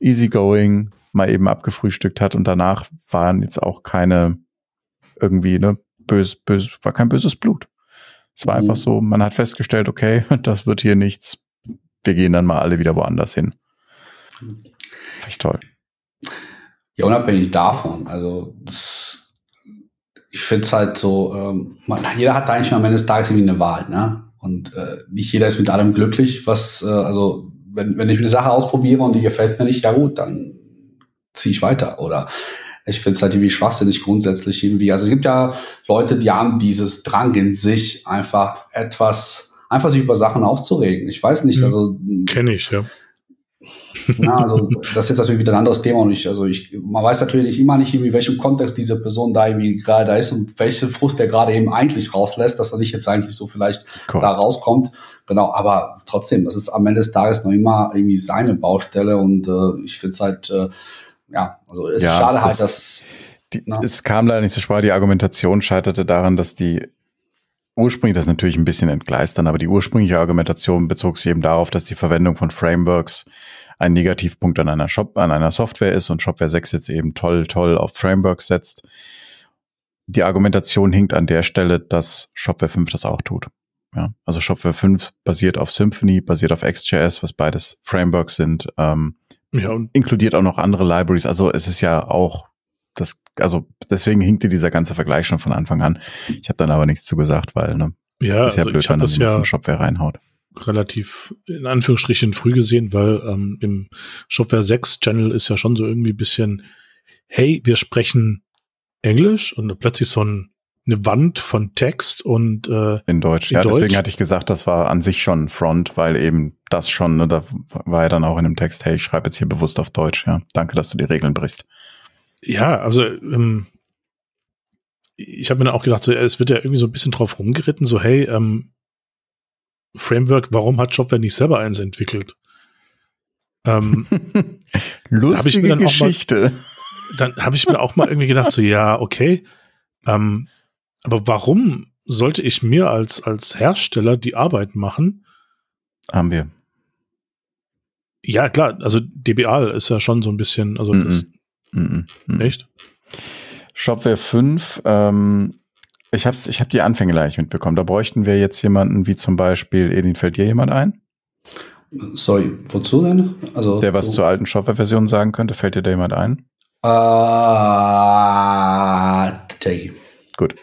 easygoing mal eben abgefrühstückt hat und danach waren jetzt auch keine irgendwie, ne, bös, bös, war kein böses Blut. Es war mhm. einfach so, man hat festgestellt, okay, das wird hier nichts. Wir gehen dann mal alle wieder woanders hin. Echt toll. Ja, unabhängig davon, also das, ich finde es halt so, ähm, man, jeder hat da eigentlich am Ende des Tages irgendwie eine Wahl, ne? Und äh, nicht jeder ist mit allem glücklich, was, äh, also wenn, wenn ich eine Sache ausprobiere und die gefällt mir nicht, ja gut, dann ziehe ich weiter. Oder ich finde es halt irgendwie schwachsinnig grundsätzlich irgendwie. Also es gibt ja Leute, die haben dieses Drang in sich, einfach etwas, einfach sich über Sachen aufzuregen. Ich weiß nicht, mhm. also. Kenne ich, ja. Na, also das ist jetzt natürlich wieder ein anderes Thema und ich, also ich, man weiß natürlich immer nicht, in welchem Kontext diese Person da irgendwie gerade da ist und welchen Frust der gerade eben eigentlich rauslässt, dass er nicht jetzt eigentlich so vielleicht cool. da rauskommt. Genau, aber trotzdem, das ist am Ende des Tages noch immer irgendwie seine Baustelle und äh, ich finde es halt, äh, ja, also es ja, ist schade halt, dass. Die, es kam leider nicht zur Sprache, die Argumentation scheiterte daran, dass die ursprünglich, das ist natürlich ein bisschen entgleistern, aber die ursprüngliche Argumentation bezog sich eben darauf, dass die Verwendung von Frameworks ein Negativpunkt an einer Shop, an einer Software ist und Shopware 6 jetzt eben toll, toll auf Frameworks setzt. Die Argumentation hinkt an der Stelle, dass Shopware 5 das auch tut. Ja, also Shopware 5 basiert auf Symfony, basiert auf XJS, was beides Frameworks sind, ähm, ja, und inkludiert auch noch andere Libraries. Also es ist ja auch das, also deswegen hinkte dieser ganze Vergleich schon von Anfang an. Ich habe dann aber nichts zu gesagt, weil ne, ja, ist ja also blöd, wenn man das ja Shopware reinhaut relativ in Anführungsstrichen früh gesehen, weil ähm, im Shopware 6 Channel ist ja schon so irgendwie bisschen, hey, wir sprechen Englisch und plötzlich so ein, eine Wand von Text und äh, in Deutsch. In ja, Deutsch. deswegen hatte ich gesagt, das war an sich schon Front, weil eben das schon, ne, da war ja dann auch in dem Text, hey, ich schreibe jetzt hier bewusst auf Deutsch, ja. Danke, dass du die Regeln brichst. Ja, also ähm, ich habe mir dann auch gedacht, so, es wird ja irgendwie so ein bisschen drauf rumgeritten, so, hey, ähm, Framework, warum hat Shopware nicht selber eins entwickelt? Ähm, Lustige dann Geschichte. Dann habe ich mir auch mal irgendwie gedacht, so ja, okay, ähm, aber warum sollte ich mir als, als Hersteller die Arbeit machen? Haben wir. Ja, klar, also DBA ist ja schon so ein bisschen, also mm -mm. das, mm echt? Shopware 5 ähm, ich habe ich hab die Anfänge gleich mitbekommen. Da bräuchten wir jetzt jemanden wie zum Beispiel, Edin, fällt dir jemand ein? Sorry, wozu denn? Also, Der was so. zur alten Shopware-Version sagen könnte, fällt dir da jemand ein? Ah, uh. Gut.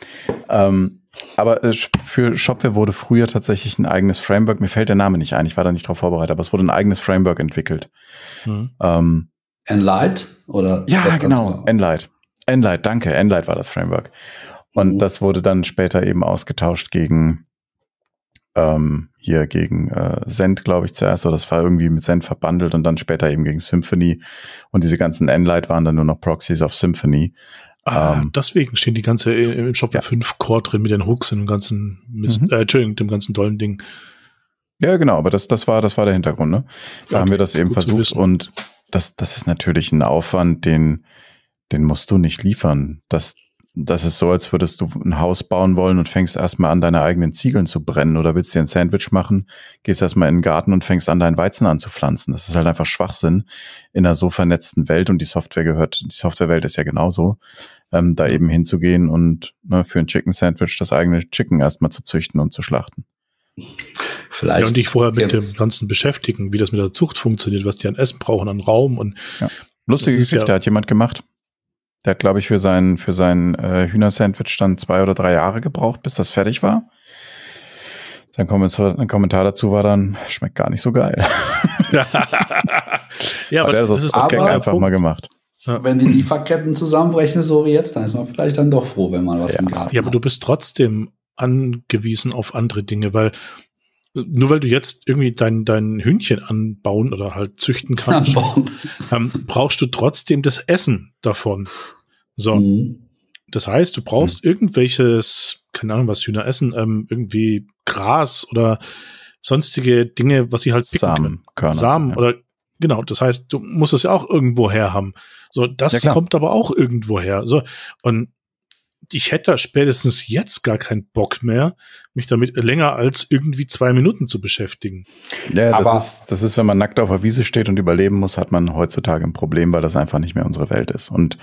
Ähm, aber äh, für Shopware wurde früher tatsächlich ein eigenes Framework, mir fällt der Name nicht ein, ich war da nicht drauf vorbereitet, aber es wurde ein eigenes Framework entwickelt. Hm. Ähm, Enlight? Oder ja, genau, Enlight. Enlight, danke, Enlight war das Framework. Und mhm. das wurde dann später eben ausgetauscht gegen ähm, hier gegen äh, Send, glaube ich, zuerst, oder das war irgendwie mit Send verbandelt und dann später eben gegen Symphony. Und diese ganzen Enlight waren dann nur noch Proxies auf Symphony. Ah, ähm, deswegen stehen die ganze äh, im Shop ja. 5 Core drin mit den Hooks und dem ganzen, mit, mhm. äh, Entschuldigung, dem ganzen tollen Ding. Ja, genau, aber das, das war, das war der Hintergrund, ne? Da okay, haben wir das eben versucht und das, das ist natürlich ein Aufwand, den, den musst du nicht liefern. Das, das ist so, als würdest du ein Haus bauen wollen und fängst erstmal an, deine eigenen Ziegeln zu brennen oder willst dir ein Sandwich machen, gehst erstmal in den Garten und fängst an, deinen Weizen anzupflanzen. Das ist halt einfach Schwachsinn in einer so vernetzten Welt und die Software gehört, die Softwarewelt ist ja genauso, ähm, da eben hinzugehen und ne, für ein Chicken Sandwich das eigene Chicken erstmal zu züchten und zu schlachten. Vielleicht. Ja, und dich vorher mit dem Ganzen beschäftigen, wie das mit der Zucht funktioniert, was die an Essen brauchen, an Raum und. Ja. Lustige Geschichte ja, hat jemand gemacht. Der hat, glaube ich, für sein, für sein äh, Hühnersandwich dann zwei oder drei Jahre gebraucht, bis das fertig war. Sein Kommentar, ein Kommentar dazu war dann, schmeckt gar nicht so geil. ja, aber, aber das, das ist das Gang einfach Punkt, mal gemacht. ja. wenn die Lieferketten zusammenbrechen, so wie jetzt, dann ist man vielleicht dann doch froh, wenn man was ja. im Garten Ja, aber hat. du bist trotzdem angewiesen auf andere Dinge, weil nur weil du jetzt irgendwie dein, dein Hühnchen anbauen oder halt züchten kannst, ähm, brauchst du trotzdem das Essen davon. So. Mhm. Das heißt, du brauchst mhm. irgendwelches, keine Ahnung, was Hühner essen, ähm, irgendwie Gras oder sonstige Dinge, was sie halt picken Samen, Körner, Samen ja. oder genau. Das heißt, du musst es ja auch irgendwo her haben. So, das ja, kommt aber auch irgendwo her. So und ich hätte spätestens jetzt gar keinen Bock mehr, mich damit länger als irgendwie zwei Minuten zu beschäftigen. Ja, Aber das ist, das ist, wenn man nackt auf der Wiese steht und überleben muss, hat man heutzutage ein Problem, weil das einfach nicht mehr unsere Welt ist. Und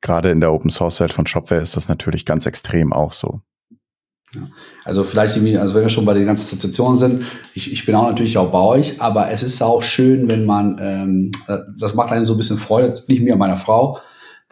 gerade in der Open Source Welt von Shopware ist das natürlich ganz extrem auch so. Ja. Also vielleicht irgendwie, also wenn wir schon bei den ganzen Assoziationen sind, ich, ich bin auch natürlich auch bei euch, aber es ist auch schön, wenn man, ähm, das macht einen so ein bisschen Freude, nicht mir, meiner Frau,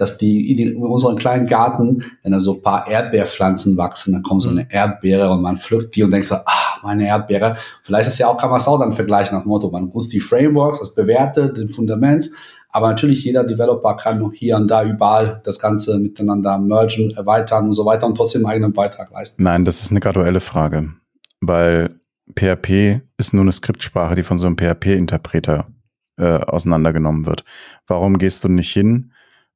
dass die in unserem kleinen Garten, wenn da so ein paar Erdbeerpflanzen wachsen, dann kommt so eine mhm. Erdbeere und man pflückt die und denkt so, ah, meine Erdbeere. Vielleicht ist ja auch, kann man es auch dann vergleichen nach dem Motto, man nutzt die Frameworks, das bewertet, den Fundament, aber natürlich jeder Developer kann noch hier und da überall das Ganze miteinander mergen, erweitern und so weiter und trotzdem einen eigenen Beitrag leisten. Nein, das ist eine graduelle Frage, weil PHP ist nur eine Skriptsprache, die von so einem PHP-Interpreter äh, auseinandergenommen wird. Warum gehst du nicht hin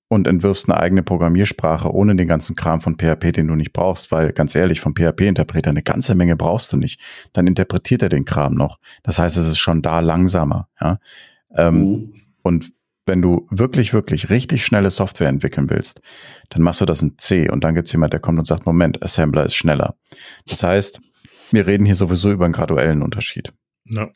und entwirfst eine eigene Programmiersprache ohne den ganzen Kram von PHP, den du nicht brauchst, weil ganz ehrlich, vom PHP-Interpreter eine ganze Menge brauchst du nicht. Dann interpretiert er den Kram noch. Das heißt, es ist schon da langsamer. Ja? Ähm, mhm. Und wenn du wirklich, wirklich richtig schnelle Software entwickeln willst, dann machst du das in C und dann gibt's jemand, der kommt und sagt, Moment, Assembler ist schneller. Das heißt, wir reden hier sowieso über einen graduellen Unterschied. Ja.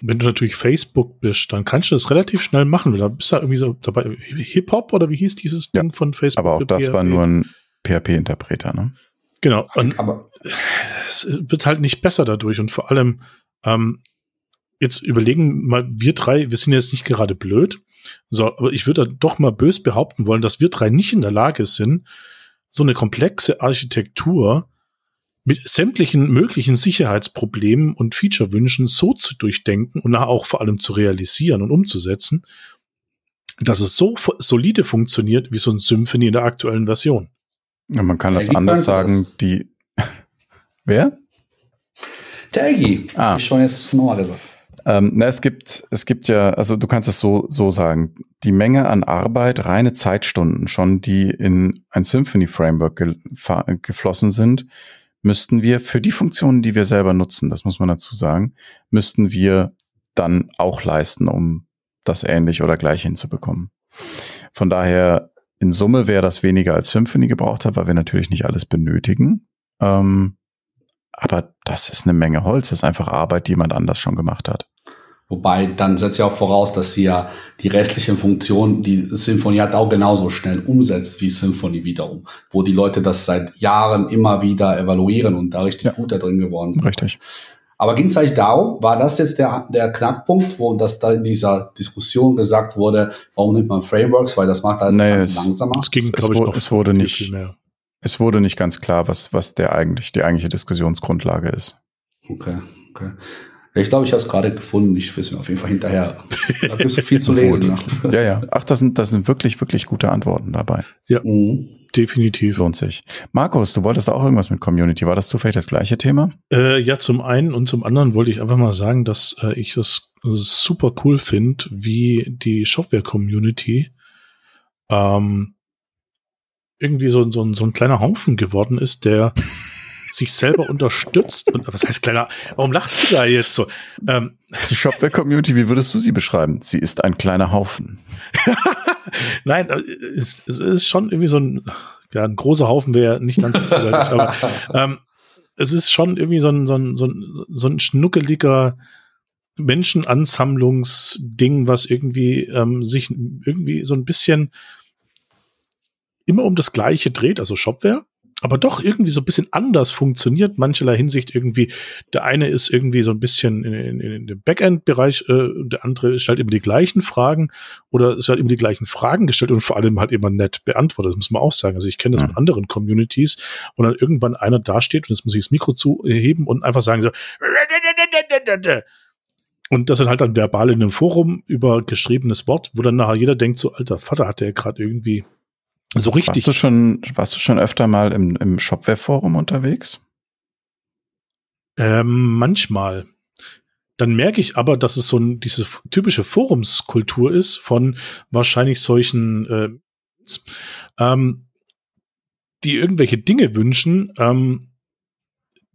Wenn du natürlich Facebook bist, dann kannst du das relativ schnell machen. Da bist du irgendwie so dabei. Hip-Hop oder wie hieß dieses ja, Ding von Facebook? Aber auch das war nur ein PHP-Interpreter, ne? Genau. Und aber es wird halt nicht besser dadurch. Und vor allem, ähm, jetzt überlegen mal, wir drei, wir sind jetzt nicht gerade blöd. So, aber ich würde doch mal bös behaupten wollen, dass wir drei nicht in der Lage sind, so eine komplexe Architektur mit sämtlichen möglichen Sicherheitsproblemen und Featurewünschen so zu durchdenken und auch vor allem zu realisieren und umzusetzen, dass es so solide funktioniert wie so ein Symphony in der aktuellen Version. Ja, man kann das anders sagen, das. die Wer? Taggy. Ah. Ich schon jetzt nochmal gesagt. Ähm, na, es gibt, es gibt ja, also du kannst es so, so sagen, die Menge an Arbeit, reine Zeitstunden schon, die in ein Symphony Framework ge geflossen sind, müssten wir für die Funktionen, die wir selber nutzen, das muss man dazu sagen, müssten wir dann auch leisten, um das ähnlich oder gleich hinzubekommen. Von daher, in Summe wäre das weniger als Symphony gebraucht hat, weil wir natürlich nicht alles benötigen. Ähm, aber das ist eine Menge Holz, das ist einfach Arbeit, die jemand anders schon gemacht hat. Wobei, dann setzt ja auch voraus, dass sie ja die restlichen Funktionen, die Symphony hat, auch genauso schnell umsetzt wie Symphony wiederum. Wo die Leute das seit Jahren immer wieder evaluieren und da richtig ja. gut da drin geworden sind. Richtig. Aber ging es eigentlich darum, war das jetzt der, der Knackpunkt, wo das da in dieser Diskussion gesagt wurde, warum nimmt man Frameworks, weil das macht alles nee, ganz es, langsamer? Es ging, glaube ich, noch es wurde nicht, viel mehr. es wurde nicht ganz klar, was, was der eigentlich, die eigentliche Diskussionsgrundlage ist. Okay, okay. Ich glaube, ich habe es gerade gefunden. Ich will mir auf jeden Fall hinterher. Da gibt es viel zu lesen. Ne? ja, ja. Ach, das sind, das sind wirklich, wirklich gute Antworten dabei. Ja, mhm. definitiv. Lohnt sich. Markus, du wolltest auch irgendwas mit Community. War das zufällig das gleiche Thema? Äh, ja, zum einen und zum anderen wollte ich einfach mal sagen, dass äh, ich das super cool finde, wie die Shopware-Community ähm, irgendwie so, so, so ein kleiner Haufen geworden ist, der sich selber unterstützt. Und was heißt kleiner? Warum lachst du da jetzt so? Ähm, die Shopware-Community, wie würdest du sie beschreiben? Sie ist ein kleiner Haufen. Nein, es, es, ist schon irgendwie so ein, ja, ein großer Haufen wäre nicht ganz unverlässlich, aber ähm, es ist schon irgendwie so ein, so ein, so ein, so ein schnuckeliger Menschenansammlungsding, was irgendwie ähm, sich irgendwie so ein bisschen immer um das Gleiche dreht, also Shopware aber doch irgendwie so ein bisschen anders funktioniert, mancherlei Hinsicht irgendwie. Der eine ist irgendwie so ein bisschen in, in, in dem Backend-Bereich, äh, der andere stellt immer die gleichen Fragen oder es wird immer die gleichen Fragen gestellt und vor allem halt immer nett beantwortet. Das muss man auch sagen. Also ich kenne das ja. mit anderen Communities, wo dann irgendwann einer dasteht und jetzt muss ich das Mikro zuheben und einfach sagen so, und das sind halt dann verbal in einem Forum über geschriebenes Wort, wo dann nachher jeder denkt, so, alter Vater hat der gerade irgendwie so richtig. Warst du schon, warst du schon öfter mal im, im Shopware-Forum unterwegs? Ähm, manchmal. Dann merke ich aber, dass es so ein, diese typische Forumskultur ist von wahrscheinlich solchen, äh, ähm, die irgendwelche Dinge wünschen, ähm,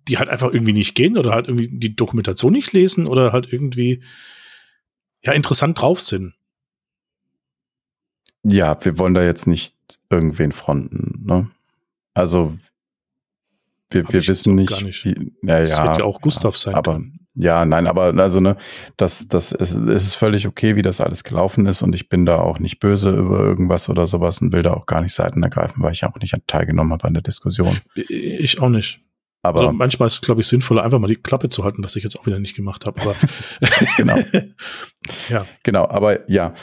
die halt einfach irgendwie nicht gehen oder halt irgendwie die Dokumentation nicht lesen oder halt irgendwie ja interessant drauf sind. Ja, wir wollen da jetzt nicht irgendwen fronten, ne? Also wir, wir wissen nicht, nicht. Wie, ja, das ja, wird ja auch Gustav sein. Aber ja, nein, aber also ne, das, das ist, es ist völlig okay, wie das alles gelaufen ist und ich bin da auch nicht böse über irgendwas oder sowas und will da auch gar nicht Seiten ergreifen, weil ich auch nicht teilgenommen habe an der Diskussion. Ich auch nicht. Aber also manchmal ist es, glaube ich, sinnvoller, einfach mal die Klappe zu halten, was ich jetzt auch wieder nicht gemacht habe. Aber genau. ja. Genau, aber ja.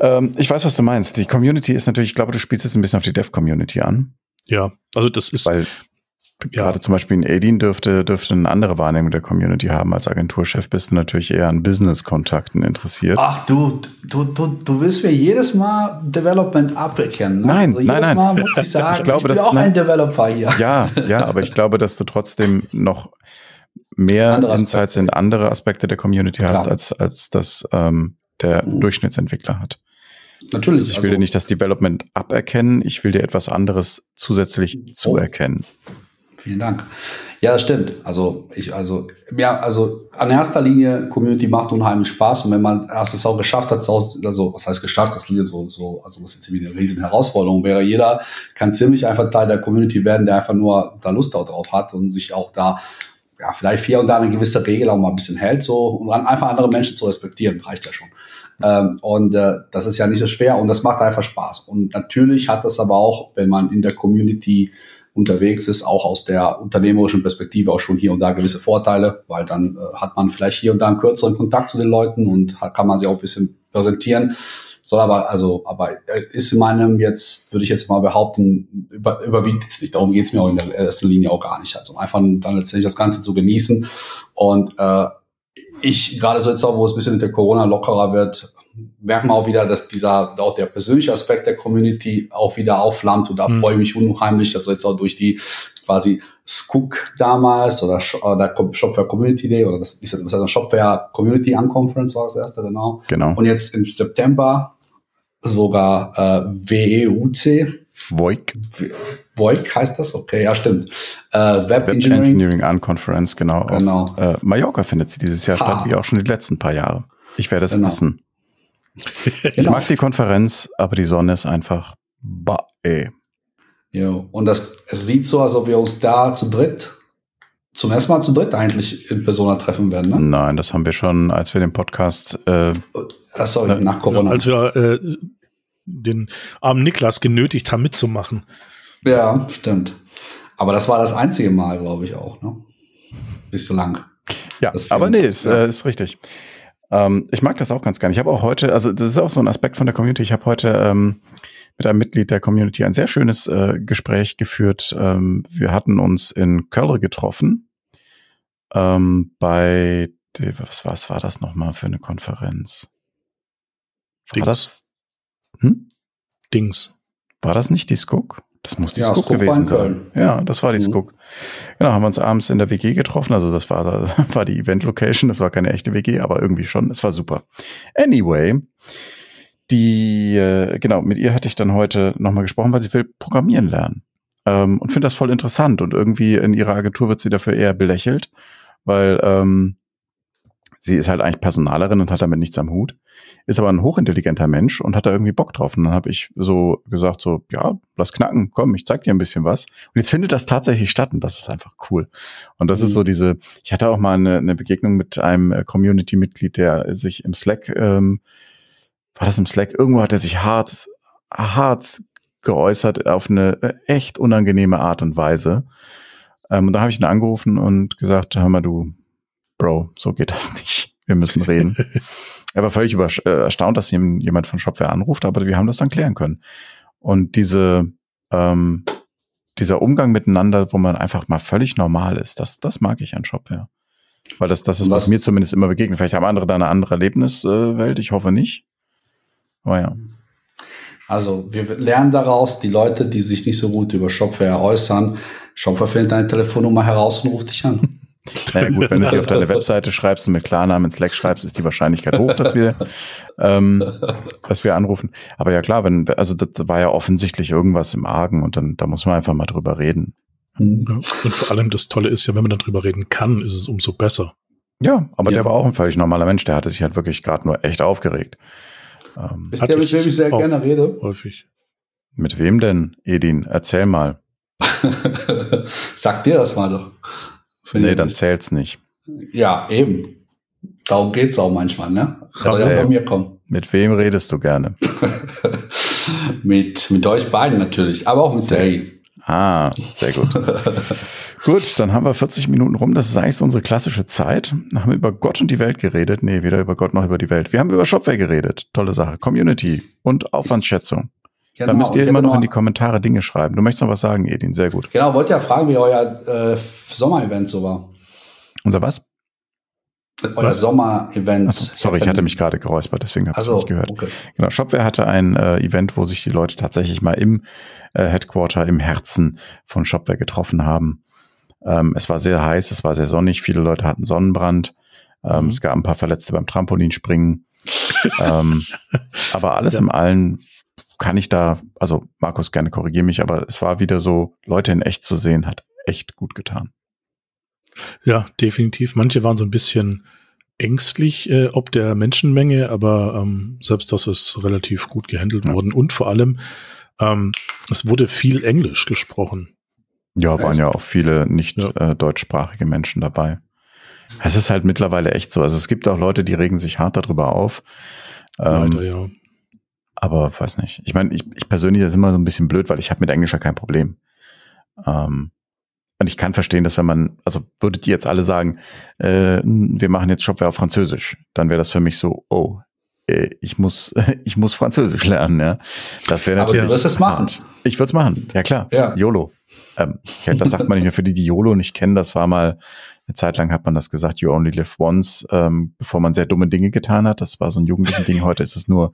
Ähm, ich weiß, was du meinst. Die Community ist natürlich, ich glaube, du spielst jetzt ein bisschen auf die Dev-Community an. Ja, also das ist. Weil ja. gerade zum Beispiel in Edin dürfte, dürfte eine andere Wahrnehmung der Community haben. Als Agenturchef bist du natürlich eher an Business-Kontakten interessiert. Ach du, du, du, du willst mir jedes Mal Development aberkennen. Ne? Nein, also nein, nein. Mal muss ich sagen, ich, glaube, ich bin dass, auch ne, ein Developer hier. Ja, ja, aber ich glaube, dass du trotzdem noch mehr Insights in andere Aspekte der Community hast, als, als das ähm, der mhm. Durchschnittsentwickler hat. Natürlich. Also ich will also, dir nicht das Development aberkennen, ich will dir etwas anderes zusätzlich oh. zuerkennen. Vielen Dank. Ja, das stimmt. Also ich, also, ja, also an erster Linie, Community macht unheimlich Spaß und wenn man erst es auch geschafft hat, also was heißt geschafft, das klingt so, so, also was jetzt wie eine riesen Herausforderung wäre. Jeder kann ziemlich einfach Teil der Community werden, der einfach nur da Lust drauf hat und sich auch da ja, vielleicht hier und da eine gewisse Regel auch mal ein bisschen hält, so, um einfach andere Menschen zu respektieren, reicht ja schon. Ähm, und äh, das ist ja nicht so schwer und das macht einfach Spaß. Und natürlich hat das aber auch, wenn man in der Community unterwegs ist, auch aus der unternehmerischen Perspektive auch schon hier und da gewisse Vorteile, weil dann äh, hat man vielleicht hier und da einen kürzeren Kontakt zu den Leuten und kann man sich auch ein bisschen präsentieren. Soll aber, also, aber ist in meinem jetzt, würde ich jetzt mal behaupten, über, überwiegt es nicht. Darum geht es mir auch in der ersten Linie auch gar nicht. Also einfach dann letztendlich das Ganze zu genießen. Und äh, ich, gerade so jetzt auch, wo es ein bisschen mit der Corona lockerer wird, merkt man auch wieder, dass dieser, auch der persönliche Aspekt der Community auch wieder aufflammt und da mhm. freue ich mich unheimlich, dass jetzt auch durch die quasi Skook damals oder, oder Shopware Community Day oder das ist das heißt Shopware Community Unconference war das erste, genau. Genau. Und jetzt im September sogar äh, WEUC. VoIC. VoIC heißt das? Okay, ja, stimmt. Äh, Web, Web Engineering. Engineering Unconference, genau. genau. Auf, äh, Mallorca findet sie dieses Jahr ha. statt, wie auch schon die letzten paar Jahre. Ich werde es genau. wissen. Ich genau. mag die Konferenz, aber die Sonne ist einfach bah, ey. Ja, und das, es sieht so, als ob wir uns da zu dritt, zum ersten Mal zu dritt eigentlich in Persona treffen werden, ne? Nein, das haben wir schon, als wir den Podcast, äh, Ach, sorry, äh, nach Corona. Als wir äh, den armen Niklas genötigt haben, mitzumachen. Ja, stimmt. Aber das war das einzige Mal, glaube ich, auch, ne? Bislang. Ja, aber nee, ist, äh, ist richtig. Ähm, ich mag das auch ganz gerne. Ich habe auch heute, also das ist auch so ein Aspekt von der Community. Ich habe heute ähm, mit einem Mitglied der Community ein sehr schönes äh, Gespräch geführt. Ähm, wir hatten uns in Köln getroffen ähm, bei, was, was war das nochmal für eine Konferenz? War Dings. das? Hm? Dings. War das nicht die Skuk? Das muss die ja, Skuk gewesen sein. Ja, das war die mhm. Skuk. Genau, haben wir uns abends in der WG getroffen. Also das war, das war die Event-Location. Das war keine echte WG, aber irgendwie schon. Es war super. Anyway, die, äh, genau, mit ihr hatte ich dann heute nochmal gesprochen, weil sie will programmieren lernen. Ähm, und finde das voll interessant. Und irgendwie in ihrer Agentur wird sie dafür eher belächelt, weil ähm, sie ist halt eigentlich Personalerin und hat damit nichts am Hut, ist aber ein hochintelligenter Mensch und hat da irgendwie Bock drauf. Und dann habe ich so gesagt, so, ja, lass knacken, komm, ich zeig dir ein bisschen was. Und jetzt findet das tatsächlich statt und das ist einfach cool. Und das mhm. ist so diese, ich hatte auch mal eine, eine Begegnung mit einem äh, Community-Mitglied, der sich im Slack, ähm, war das im Slack, irgendwo hat er sich hart, hart geäußert auf eine äh, echt unangenehme Art und Weise. Ähm, und da habe ich ihn angerufen und gesagt, hör mal, du, Bro, so geht das nicht. Wir müssen reden. er war völlig äh, erstaunt, dass jemand von Shopware anruft, aber wir haben das dann klären können. Und diese, ähm, dieser Umgang miteinander, wo man einfach mal völlig normal ist, das, das mag ich an Shopware. Weil das, das ist, was, was mir zumindest immer begegnet. Vielleicht haben andere da eine andere Erlebniswelt, ich hoffe nicht. Aber ja. Also wir lernen daraus, die Leute, die sich nicht so gut über Shopware äußern, Shopware findet deine Telefonnummer heraus und ruft dich an. Naja gut, wenn du sie auf deine Webseite schreibst und mit Klarnamen in Slack schreibst, ist die Wahrscheinlichkeit hoch, dass wir, ähm, dass wir anrufen. Aber ja klar, wenn, also das war ja offensichtlich irgendwas im Argen und dann, da muss man einfach mal drüber reden. Ja, und vor allem das Tolle ist ja, wenn man dann drüber reden kann, ist es umso besser. Ja, aber ja. der war auch ein völlig normaler Mensch, der hatte sich halt wirklich gerade nur echt aufgeregt. Ähm, ist der, mit dem ich sehr gerne rede? Häufig. Mit wem denn, Edin? Erzähl mal. Sag dir das mal doch. Nee, dann zählt's nicht. Ja, eben. Darum geht's auch manchmal, ne? Soll ja von mir kommen. Mit wem redest du gerne? mit, mit euch beiden natürlich, aber auch mit Sergei. Ah, sehr gut. gut, dann haben wir 40 Minuten rum. Das ist eigentlich so unsere klassische Zeit. Dann haben wir über Gott und die Welt geredet. Nee, weder über Gott noch über die Welt. Wir haben über Shopware geredet. Tolle Sache. Community und Aufwandsschätzung. Genau, da müsst ihr immer noch in die Kommentare Dinge schreiben. Du möchtest noch was sagen, Edin. Sehr gut. Genau, wollt ja fragen, wie euer äh, Sommer-Event so war. Unser was? Euer Sommer-Event. So, sorry, ich hatte mich gerade geräuspert, deswegen habe ich es nicht gehört. Okay. Genau, Shopware hatte ein äh, Event, wo sich die Leute tatsächlich mal im äh, Headquarter, im Herzen von Shopware getroffen haben. Ähm, es war sehr heiß, es war sehr sonnig, viele Leute hatten Sonnenbrand. Ähm, mhm. Es gab ein paar Verletzte beim Trampolinspringen. ähm, aber alles ja. im Allen kann ich da, also Markus gerne korrigiere mich, aber es war wieder so, Leute in echt zu sehen, hat echt gut getan. Ja, definitiv. Manche waren so ein bisschen ängstlich äh, ob der Menschenmenge, aber ähm, selbst das ist relativ gut gehandelt ja. worden. Und vor allem, ähm, es wurde viel Englisch gesprochen. Ja, waren ja auch viele nicht ja. äh, deutschsprachige Menschen dabei. Es ist halt mittlerweile echt so. Also es gibt auch Leute, die regen sich hart darüber auf. Ähm, Leider, ja. Aber weiß nicht. Ich meine, ich, ich persönlich das ist immer so ein bisschen blöd, weil ich habe mit Englisch ja kein Problem. Ähm, und ich kann verstehen, dass wenn man, also würdet ihr jetzt alle sagen, äh, wir machen jetzt Shopware auf Französisch, dann wäre das für mich so, oh, äh, ich muss, ich muss Französisch lernen, ja. Das wäre natürlich. Aber du wirst es machen. Ich würde es machen, ja klar. Ja. YOLO. Ähm, das sagt man nicht mehr für die, die YOLO nicht kennen. Das war mal eine Zeit lang hat man das gesagt, you only live once, ähm, bevor man sehr dumme Dinge getan hat. Das war so ein jugendlichen Ding. Heute ist es nur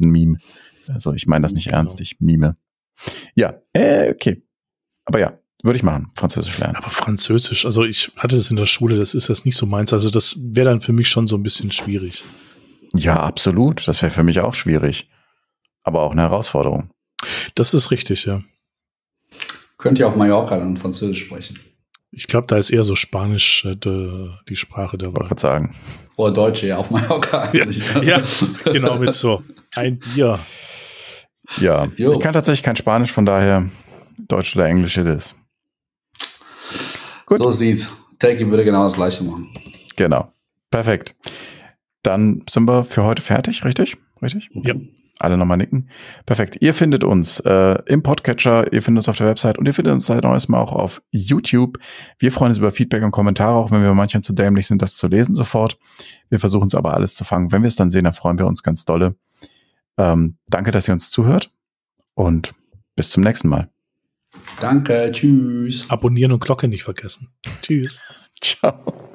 ein Meme. Also ich meine das nicht genau. ernst, ich mime. Ja, äh, okay. Aber ja, würde ich machen, Französisch lernen. Aber Französisch, also ich hatte das in der Schule, das ist das nicht so meins. Also das wäre dann für mich schon so ein bisschen schwierig. Ja, absolut. Das wäre für mich auch schwierig. Aber auch eine Herausforderung. Das ist richtig, ja. Könnt ihr auf Mallorca dann Französisch sprechen? Ich glaube, da ist eher so Spanisch äh, de, die Sprache der Wahl. Ich sagen. Oder Deutsche, ja, auf Mallorca. Ja, ja, genau, mit so ein Bier. Ja, jo. ich kann tatsächlich kein Spanisch, von daher Deutsch oder Englisch it is. Gut. So sieht's. Taki würde genau das gleiche machen. Genau. Perfekt. Dann sind wir für heute fertig, richtig? Richtig? Ja. Alle nochmal nicken. Perfekt. Ihr findet uns äh, im Podcatcher, ihr findet uns auf der Website und ihr findet uns seit neuestem auch auf YouTube. Wir freuen uns über Feedback und Kommentare, auch wenn wir manchmal zu dämlich sind, das zu lesen sofort. Wir versuchen es aber alles zu fangen. Wenn wir es dann sehen, dann freuen wir uns ganz dolle. Ähm, danke, dass ihr uns zuhört und bis zum nächsten Mal. Danke, tschüss. Abonnieren und Glocke nicht vergessen. Tschüss. Ciao.